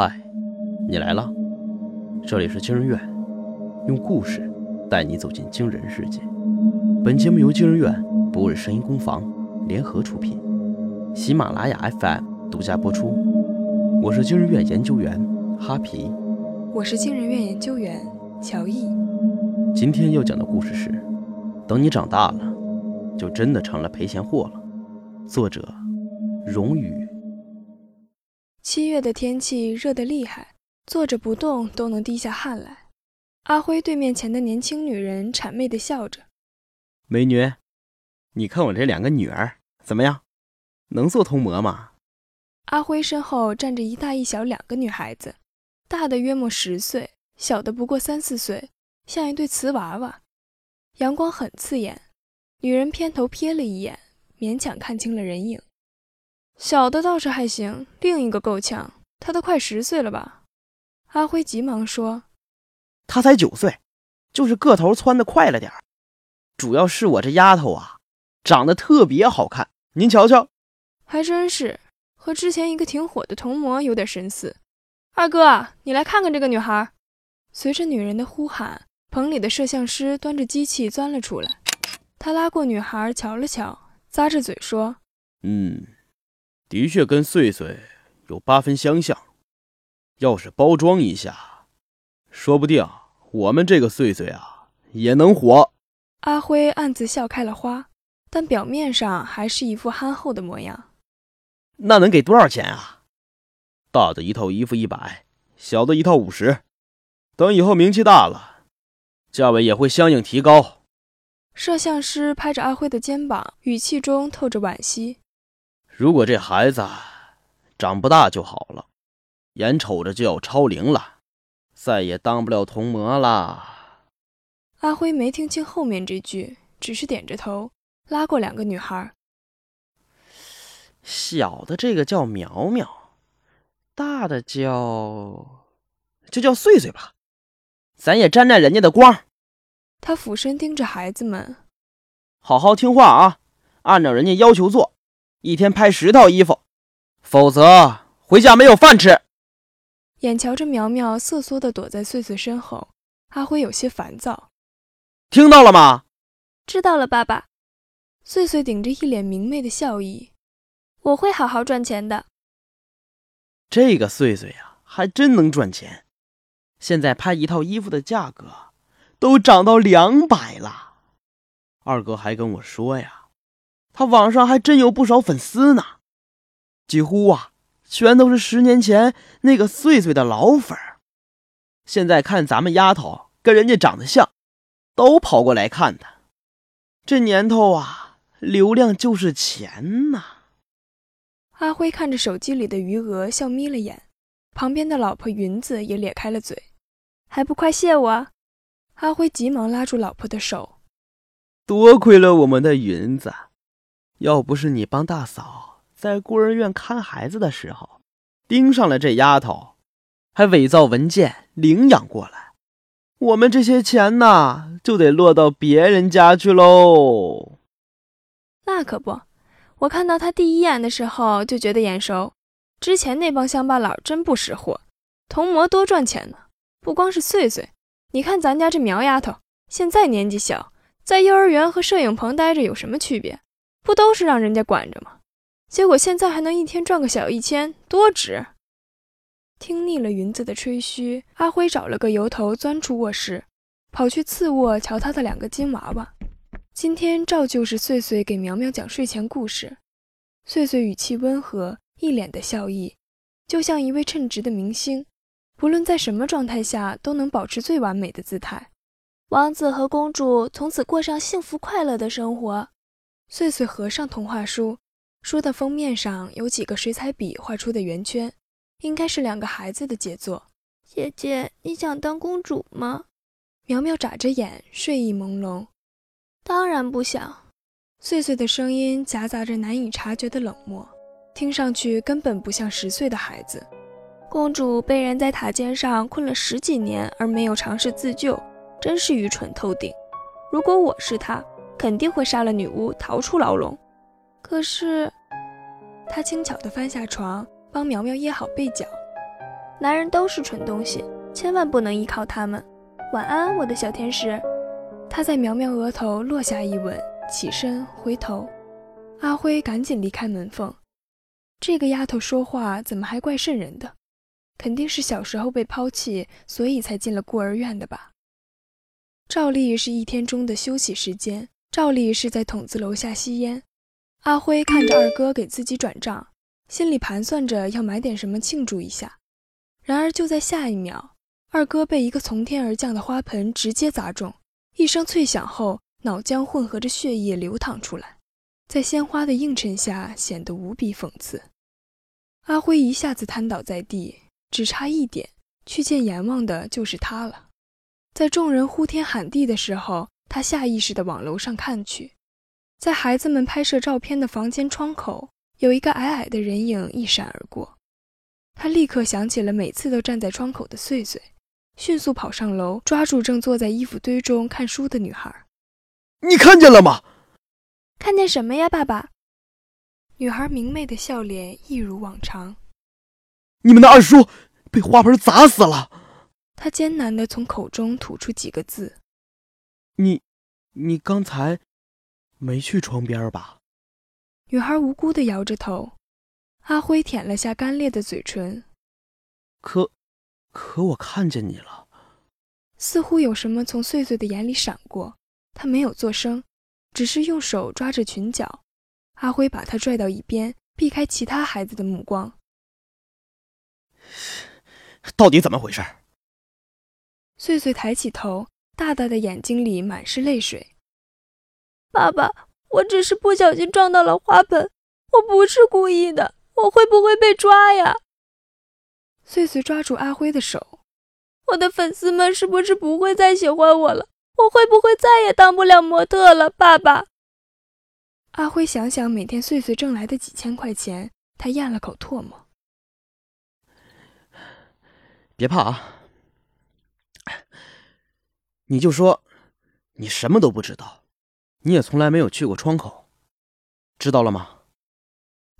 嗨，你来了，这里是惊人院，用故事带你走进惊人世界。本节目由惊人院不日声音工坊联合出品，喜马拉雅 FM 独家播出。我是惊人院研究员哈皮，我是惊人院研究员乔毅。今天要讲的故事是：等你长大了，就真的成了赔钱货了。作者：荣宇。七月的天气热得厉害，坐着不动都能滴下汗来。阿辉对面前的年轻女人谄媚地笑着：“美女，你看我这两个女儿怎么样？能做童模吗？”阿辉身后站着一大一小两个女孩子，大的约莫十岁，小的不过三四岁，像一对瓷娃娃。阳光很刺眼，女人偏头瞥了一眼，勉强看清了人影。小的倒是还行，另一个够呛，他都快十岁了吧？阿辉急忙说：“他才九岁，就是个头窜得快了点儿。主要是我这丫头啊，长得特别好看，您瞧瞧。”还真是，和之前一个挺火的童模有点神似。二哥，你来看看这个女孩。随着女人的呼喊，棚里的摄像师端着机器钻了出来。他拉过女孩瞧了瞧，咂着嘴说：“嗯。”的确跟穗穗有八分相像，要是包装一下，说不定我们这个穗穗啊也能火。阿辉暗自笑开了花，但表面上还是一副憨厚的模样。那能给多少钱啊？大的一套衣服一百，小的一套五十。等以后名气大了，价位也会相应提高。摄像师拍着阿辉的肩膀，语气中透着惋惜。如果这孩子长不大就好了，眼瞅着就要超龄了，再也当不了童模了。阿辉没听清后面这句，只是点着头，拉过两个女孩。小的这个叫苗苗，大的叫就叫穗穗吧，咱也沾沾人家的光。他俯身盯着孩子们，好好听话啊，按照人家要求做。一天拍十套衣服，否则回家没有饭吃。眼瞧着苗苗瑟缩地躲在穗穗身后，阿辉有些烦躁。听到了吗？知道了，爸爸。穗穗顶着一脸明媚的笑意：“我会好好赚钱的。”这个穗穗呀，还真能赚钱。现在拍一套衣服的价格都涨到两百了。二哥还跟我说呀。他网上还真有不少粉丝呢，几乎啊全都是十年前那个碎碎的老粉儿。现在看咱们丫头跟人家长得像，都跑过来看他。这年头啊，流量就是钱呐。阿辉看着手机里的余额，笑眯了眼。旁边的老婆云子也咧开了嘴，还不快谢我！阿辉急忙拉住老婆的手，多亏了我们的云子。要不是你帮大嫂在孤儿院看孩子的时候盯上了这丫头，还伪造文件领养过来，我们这些钱呐就得落到别人家去喽。那可不，我看到他第一眼的时候就觉得眼熟。之前那帮乡巴佬真不识货，童模多赚钱呢。不光是穗穗，你看咱家这苗丫头，现在年纪小，在幼儿园和摄影棚待着有什么区别？不都是让人家管着吗？结果现在还能一天赚个小一千，多值！听腻了云子的吹嘘，阿辉找了个由头钻出卧室，跑去次卧瞧他的两个金娃娃。今天照旧是穗穗给苗苗讲睡前故事。穗穗语气温和，一脸的笑意，就像一位称职的明星，不论在什么状态下都能保持最完美的姿态。王子和公主从此过上幸福快乐的生活。穗穗合上童话书，书的封面上有几个水彩笔画出的圆圈，应该是两个孩子的杰作。姐姐，你想当公主吗？苗苗眨着眼，睡意朦胧。当然不想。穗穗的声音夹杂着难以察觉的冷漠，听上去根本不像十岁的孩子。公主被人在塔尖上困了十几年而没有尝试自救，真是愚蠢透顶。如果我是她。肯定会杀了女巫，逃出牢笼。可是，他轻巧地翻下床，帮苗苗掖好被角。男人都是蠢东西，千万不能依靠他们。晚安，我的小天使。他在苗苗额头落下一吻，起身回头。阿辉赶紧离开门缝。这个丫头说话怎么还怪瘆人的？肯定是小时候被抛弃，所以才进了孤儿院的吧？照例是一天中的休息时间，照例是在筒子楼下吸烟。阿辉看着二哥给自己转账，心里盘算着要买点什么庆祝一下。然而就在下一秒，二哥被一个从天而降的花盆直接砸中，一声脆响后，脑浆混合着血液流淌出来，在鲜花的映衬下显得无比讽刺。阿辉一下子瘫倒在地，只差一点，去见阎王的就是他了。在众人呼天喊地的时候，他下意识地往楼上看去，在孩子们拍摄照片的房间窗口，有一个矮矮的人影一闪而过。他立刻想起了每次都站在窗口的穗穗，迅速跑上楼，抓住正坐在衣服堆中看书的女孩。你看见了吗？看见什么呀，爸爸？女孩明媚的笑脸一如往常。你们的二叔被花盆砸死了。他艰难地从口中吐出几个字：“你，你刚才没去窗边吧？”女孩无辜的摇着头。阿辉舔了下干裂的嘴唇。可，可我看见你了。似乎有什么从碎碎的眼里闪过，他没有作声，只是用手抓着裙角。阿辉把他拽到一边，避开其他孩子的目光。到底怎么回事？穗穗抬起头，大大的眼睛里满是泪水。爸爸，我只是不小心撞到了花盆，我不是故意的。我会不会被抓呀？穗穗抓住阿辉的手。我的粉丝们是不是不会再喜欢我了？我会不会再也当不了模特了？爸爸。阿辉想想每天穗穗挣来的几千块钱，他咽了口唾沫。别怕啊。你就说，你什么都不知道，你也从来没有去过窗口，知道了吗？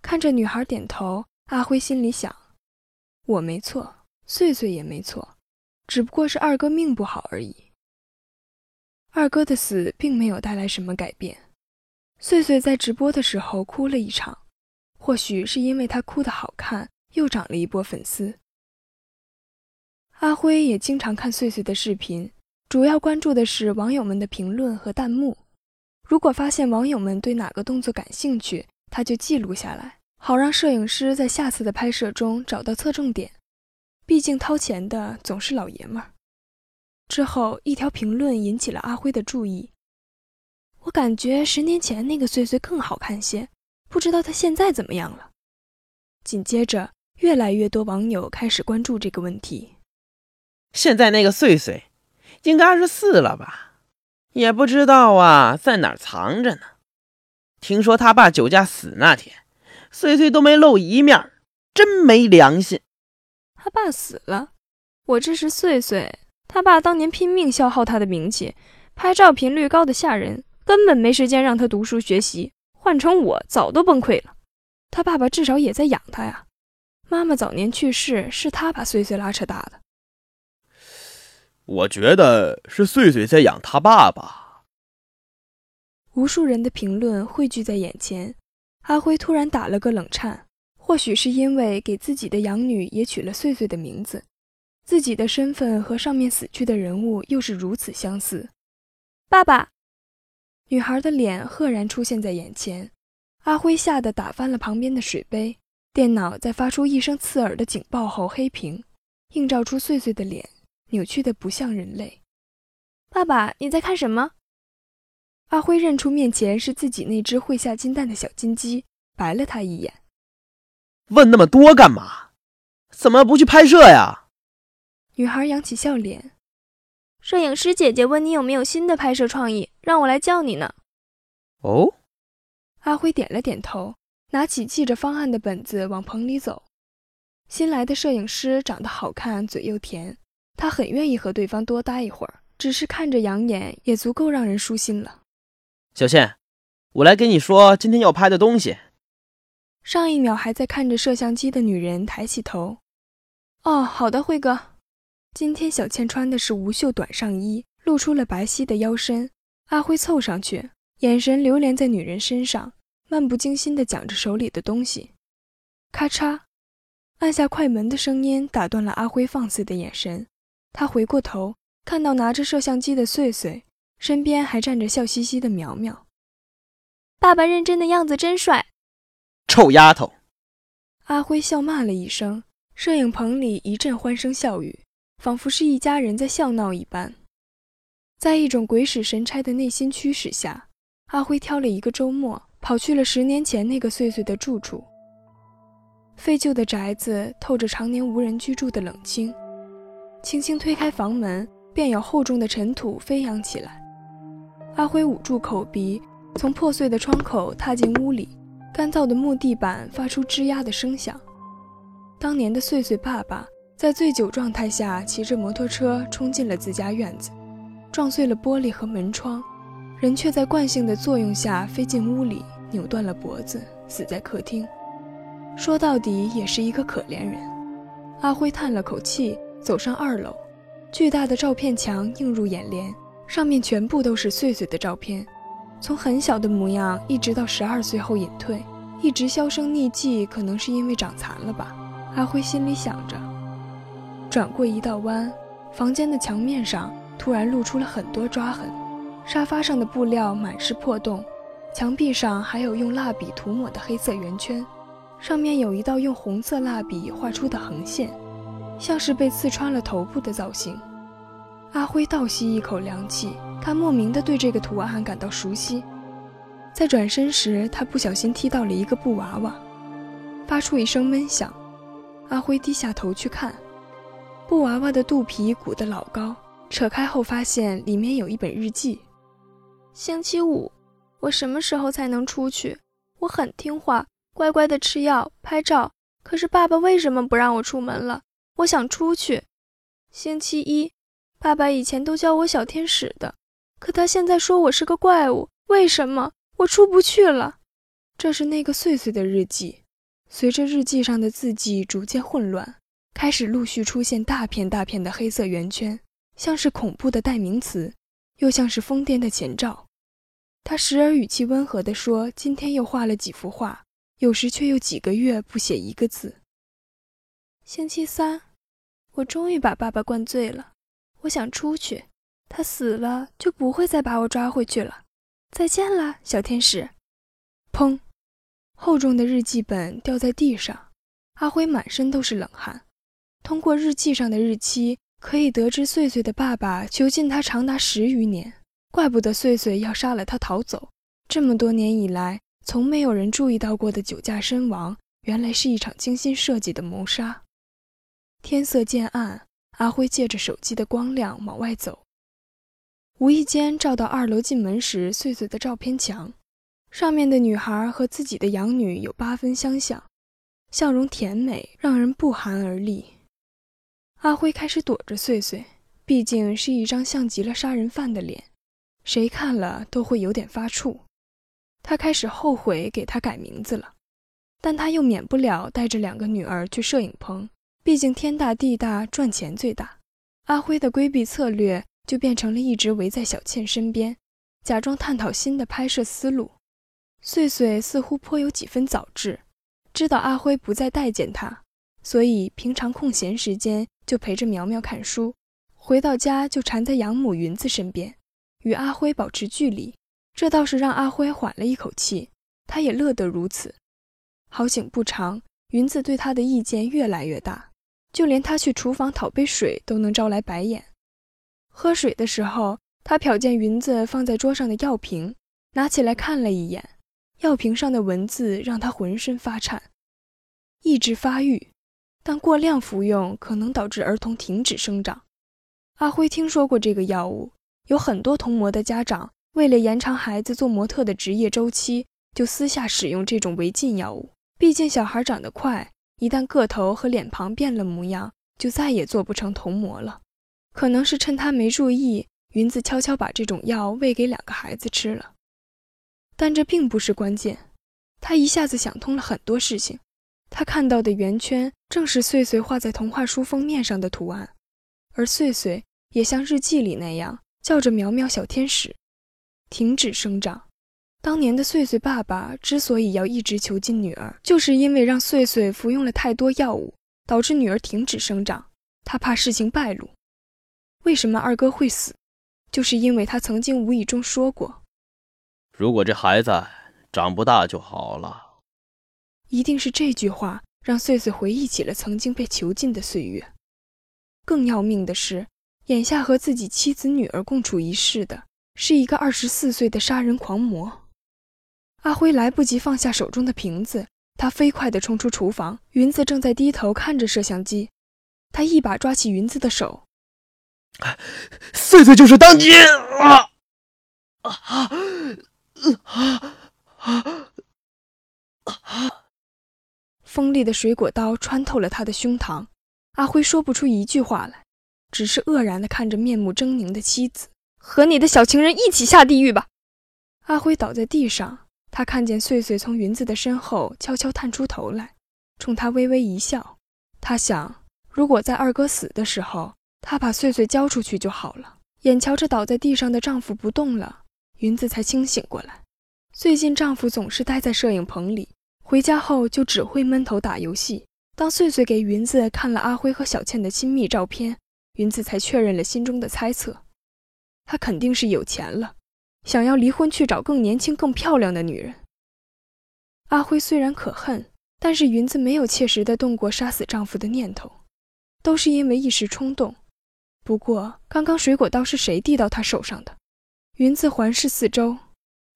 看着女孩点头，阿辉心里想：我没错，穗穗也没错，只不过是二哥命不好而已。二哥的死并没有带来什么改变。穗穗在直播的时候哭了一场，或许是因为她哭得好看，又涨了一波粉丝。阿辉也经常看穗穗的视频。主要关注的是网友们的评论和弹幕。如果发现网友们对哪个动作感兴趣，他就记录下来，好让摄影师在下次的拍摄中找到侧重点。毕竟掏钱的总是老爷们儿。之后，一条评论引起了阿辉的注意。我感觉十年前那个穗穗更好看些，不知道他现在怎么样了。紧接着，越来越多网友开始关注这个问题。现在那个穗穗。应该二十四了吧，也不知道啊，在哪儿藏着呢？听说他爸酒驾死那天，穗穗都没露一面，真没良心。他爸死了，我支持穗穗。他爸当年拼命消耗他的名气，拍照频率高的吓人，根本没时间让他读书学习。换成我，早都崩溃了。他爸爸至少也在养他呀。妈妈早年去世，是他把穗穗拉扯大的。我觉得是穗穗在养他爸爸。无数人的评论汇聚在眼前，阿辉突然打了个冷颤。或许是因为给自己的养女也取了穗穗的名字，自己的身份和上面死去的人物又是如此相似。爸爸，女孩的脸赫然出现在眼前。阿辉吓得打翻了旁边的水杯，电脑在发出一声刺耳的警报后黑屏，映照出穗穗的脸。扭曲的不像人类，爸爸，你在看什么？阿辉认出面前是自己那只会下金蛋的小金鸡，白了他一眼。问那么多干嘛？怎么不去拍摄呀？女孩扬起笑脸。摄影师姐姐问你有没有新的拍摄创意，让我来叫你呢。哦，阿辉点了点头，拿起记着方案的本子往棚里走。新来的摄影师长得好看，嘴又甜。他很愿意和对方多待一会儿，只是看着养眼也足够让人舒心了。小倩，我来跟你说今天要拍的东西。上一秒还在看着摄像机的女人抬起头，哦，好的，辉哥。今天小倩穿的是无袖短上衣，露出了白皙的腰身。阿辉凑上去，眼神流连在女人身上，漫不经心地讲着手里的东西。咔嚓，按下快门的声音打断了阿辉放肆的眼神。他回过头，看到拿着摄像机的穗穗，身边还站着笑嘻嘻的苗苗。爸爸认真的样子真帅。臭丫头！阿辉笑骂了一声，摄影棚里一阵欢声笑语，仿佛是一家人在笑闹一般。在一种鬼使神差的内心驱使下，阿辉挑了一个周末，跑去了十年前那个岁岁的住处。废旧的宅子透着常年无人居住的冷清，轻轻推开房门，便有厚重的尘土飞扬起来。阿辉捂住口鼻，从破碎的窗口踏进屋里，干燥的木地板发出吱呀的声响。当年的岁岁爸爸在醉酒状态下骑着摩托车冲进了自家院子，撞碎了玻璃和门窗，人却在惯性的作用下飞进屋里，扭断了脖子，死在客厅。说到底也是一个可怜人。阿辉叹了口气，走上二楼。巨大的照片墙映入眼帘，上面全部都是岁岁的照片，从很小的模样一直到十二岁后隐退，一直销声匿迹，可能是因为长残了吧？阿辉心里想着。转过一道弯，房间的墙面上突然露出了很多抓痕，沙发上的布料满是破洞，墙壁上还有用蜡笔涂抹的黑色圆圈。上面有一道用红色蜡笔画出的横线，像是被刺穿了头部的造型。阿辉倒吸一口凉气，他莫名的对这个图案感到熟悉。在转身时，他不小心踢到了一个布娃娃，发出一声闷响。阿辉低下头去看，布娃娃的肚皮鼓得老高，扯开后发现里面有一本日记。星期五，我什么时候才能出去？我很听话。乖乖的吃药、拍照，可是爸爸为什么不让我出门了？我想出去。星期一，爸爸以前都叫我小天使的，可他现在说我是个怪物，为什么我出不去了？这是那个碎碎的日记。随着日记上的字迹逐渐混乱，开始陆续出现大片大片的黑色圆圈，像是恐怖的代名词，又像是疯癫的前兆。他时而语气温和地说：“今天又画了几幅画。”有时却又几个月不写一个字。星期三，我终于把爸爸灌醉了。我想出去，他死了就不会再把我抓回去了。再见了，小天使。砰！厚重的日记本掉在地上，阿辉满身都是冷汗。通过日记上的日期，可以得知岁岁的爸爸囚禁他长达十余年，怪不得岁岁要杀了他逃走。这么多年以来。从没有人注意到过的酒驾身亡，原来是一场精心设计的谋杀。天色渐暗，阿辉借着手机的光亮往外走，无意间照到二楼进门时碎碎的照片墙，上面的女孩和自己的养女有八分相像，笑容甜美，让人不寒而栗。阿辉开始躲着碎碎，毕竟是一张像极了杀人犯的脸，谁看了都会有点发怵。他开始后悔给他改名字了，但他又免不了带着两个女儿去摄影棚，毕竟天大地大，赚钱最大。阿辉的规避策略就变成了一直围在小倩身边，假装探讨新的拍摄思路。穗穗似乎颇有几分早智，知道阿辉不再待见他，所以平常空闲时间就陪着苗苗看书，回到家就缠在养母云子身边，与阿辉保持距离。这倒是让阿辉缓了一口气，他也乐得如此。好景不长，云子对他的意见越来越大，就连他去厨房讨杯水都能招来白眼。喝水的时候，他瞟见云子放在桌上的药瓶，拿起来看了一眼，药瓶上的文字让他浑身发颤。抑制发育，但过量服用可能导致儿童停止生长。阿辉听说过这个药物，有很多童模的家长。为了延长孩子做模特的职业周期，就私下使用这种违禁药物。毕竟小孩长得快，一旦个头和脸庞变了模样，就再也做不成童模了。可能是趁他没注意，云子悄悄把这种药喂给两个孩子吃了。但这并不是关键。他一下子想通了很多事情。他看到的圆圈正是穗穗画在童话书封面上的图案，而穗穗也像日记里那样叫着“苗苗小天使”，停止生长。当年的穗穗爸爸之所以要一直囚禁女儿，就是因为让穗穗服用了太多药物，导致女儿停止生长。他怕事情败露。为什么二哥会死？就是因为他曾经无意中说过：“如果这孩子长不大就好了。”一定是这句话让穗穗回忆起了曾经被囚禁的岁月。更要命的是，眼下和自己妻子女儿共处一室的是一个二十四岁的杀人狂魔。阿辉来不及放下手中的瓶子，他飞快地冲出厨房。云子正在低头看着摄像机，他一把抓起云子的手。碎碎就是当年啊啊啊啊啊！锋利的水果刀穿透了他的胸膛，阿辉说不出一句话来，只是愕然地看着面目狰狞的妻子。和你的小情人一起下地狱吧！阿辉倒在地上，他看见岁岁从云子的身后悄悄探出头来，冲他微微一笑。他想，如果在二哥死的时候。她把穗穗交出去就好了。眼瞧着倒在地上的丈夫不动了，云子才清醒过来。最近丈夫总是待在摄影棚里，回家后就只会闷头打游戏。当穗穗给云子看了阿辉和小倩的亲密照片，云子才确认了心中的猜测：他肯定是有钱了，想要离婚去找更年轻、更漂亮的女人。阿辉虽然可恨，但是云子没有切实的动过杀死丈夫的念头，都是因为一时冲动。不过，刚刚水果刀是谁递到他手上的？云子环视四周，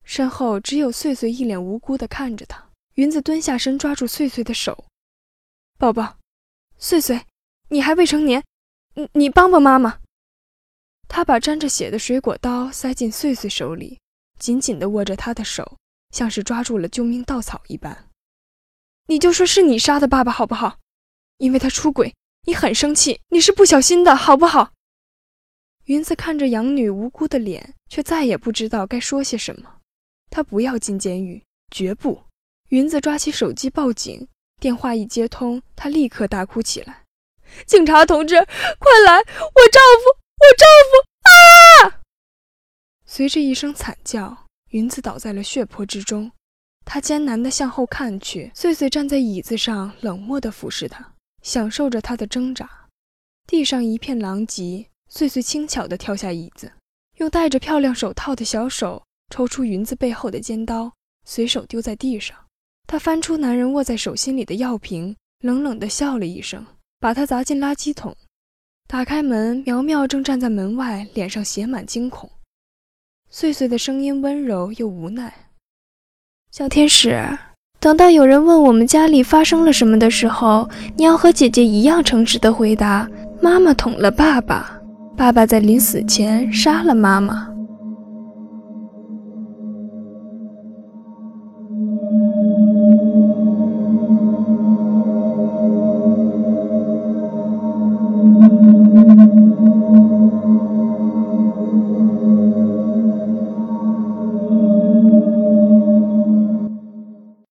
身后只有穗穗一脸无辜地看着他。云子蹲下身，抓住穗穗的手：“宝宝，穗穗，你还未成年，你你帮帮妈妈。”他把沾着血的水果刀塞进穗穗手里，紧紧地握着她的手，像是抓住了救命稻草一般。你就说是你杀的爸爸好不好？因为他出轨，你很生气，你是不小心的，好不好？云子看着养女无辜的脸，却再也不知道该说些什么。他不要进监狱，绝不！云子抓起手机报警，电话一接通，他立刻大哭起来：“警察同志，快来！我丈夫，我丈夫啊！”随着一声惨叫，云子倒在了血泊之中。他艰难地向后看去，穗穗站在椅子上，冷漠地俯视他，享受着他的挣扎。地上一片狼藉。穗穗轻巧地跳下椅子，用戴着漂亮手套的小手抽出云子背后的尖刀，随手丢在地上。他翻出男人握在手心里的药瓶，冷冷地笑了一声，把它砸进垃圾桶。打开门，苗苗正站在门外，脸上写满惊恐。穗穗的声音温柔又无奈：“小天使，等到有人问我们家里发生了什么的时候，你要和姐姐一样诚实的回答：妈妈捅了爸爸。”爸爸在临死前杀了妈妈。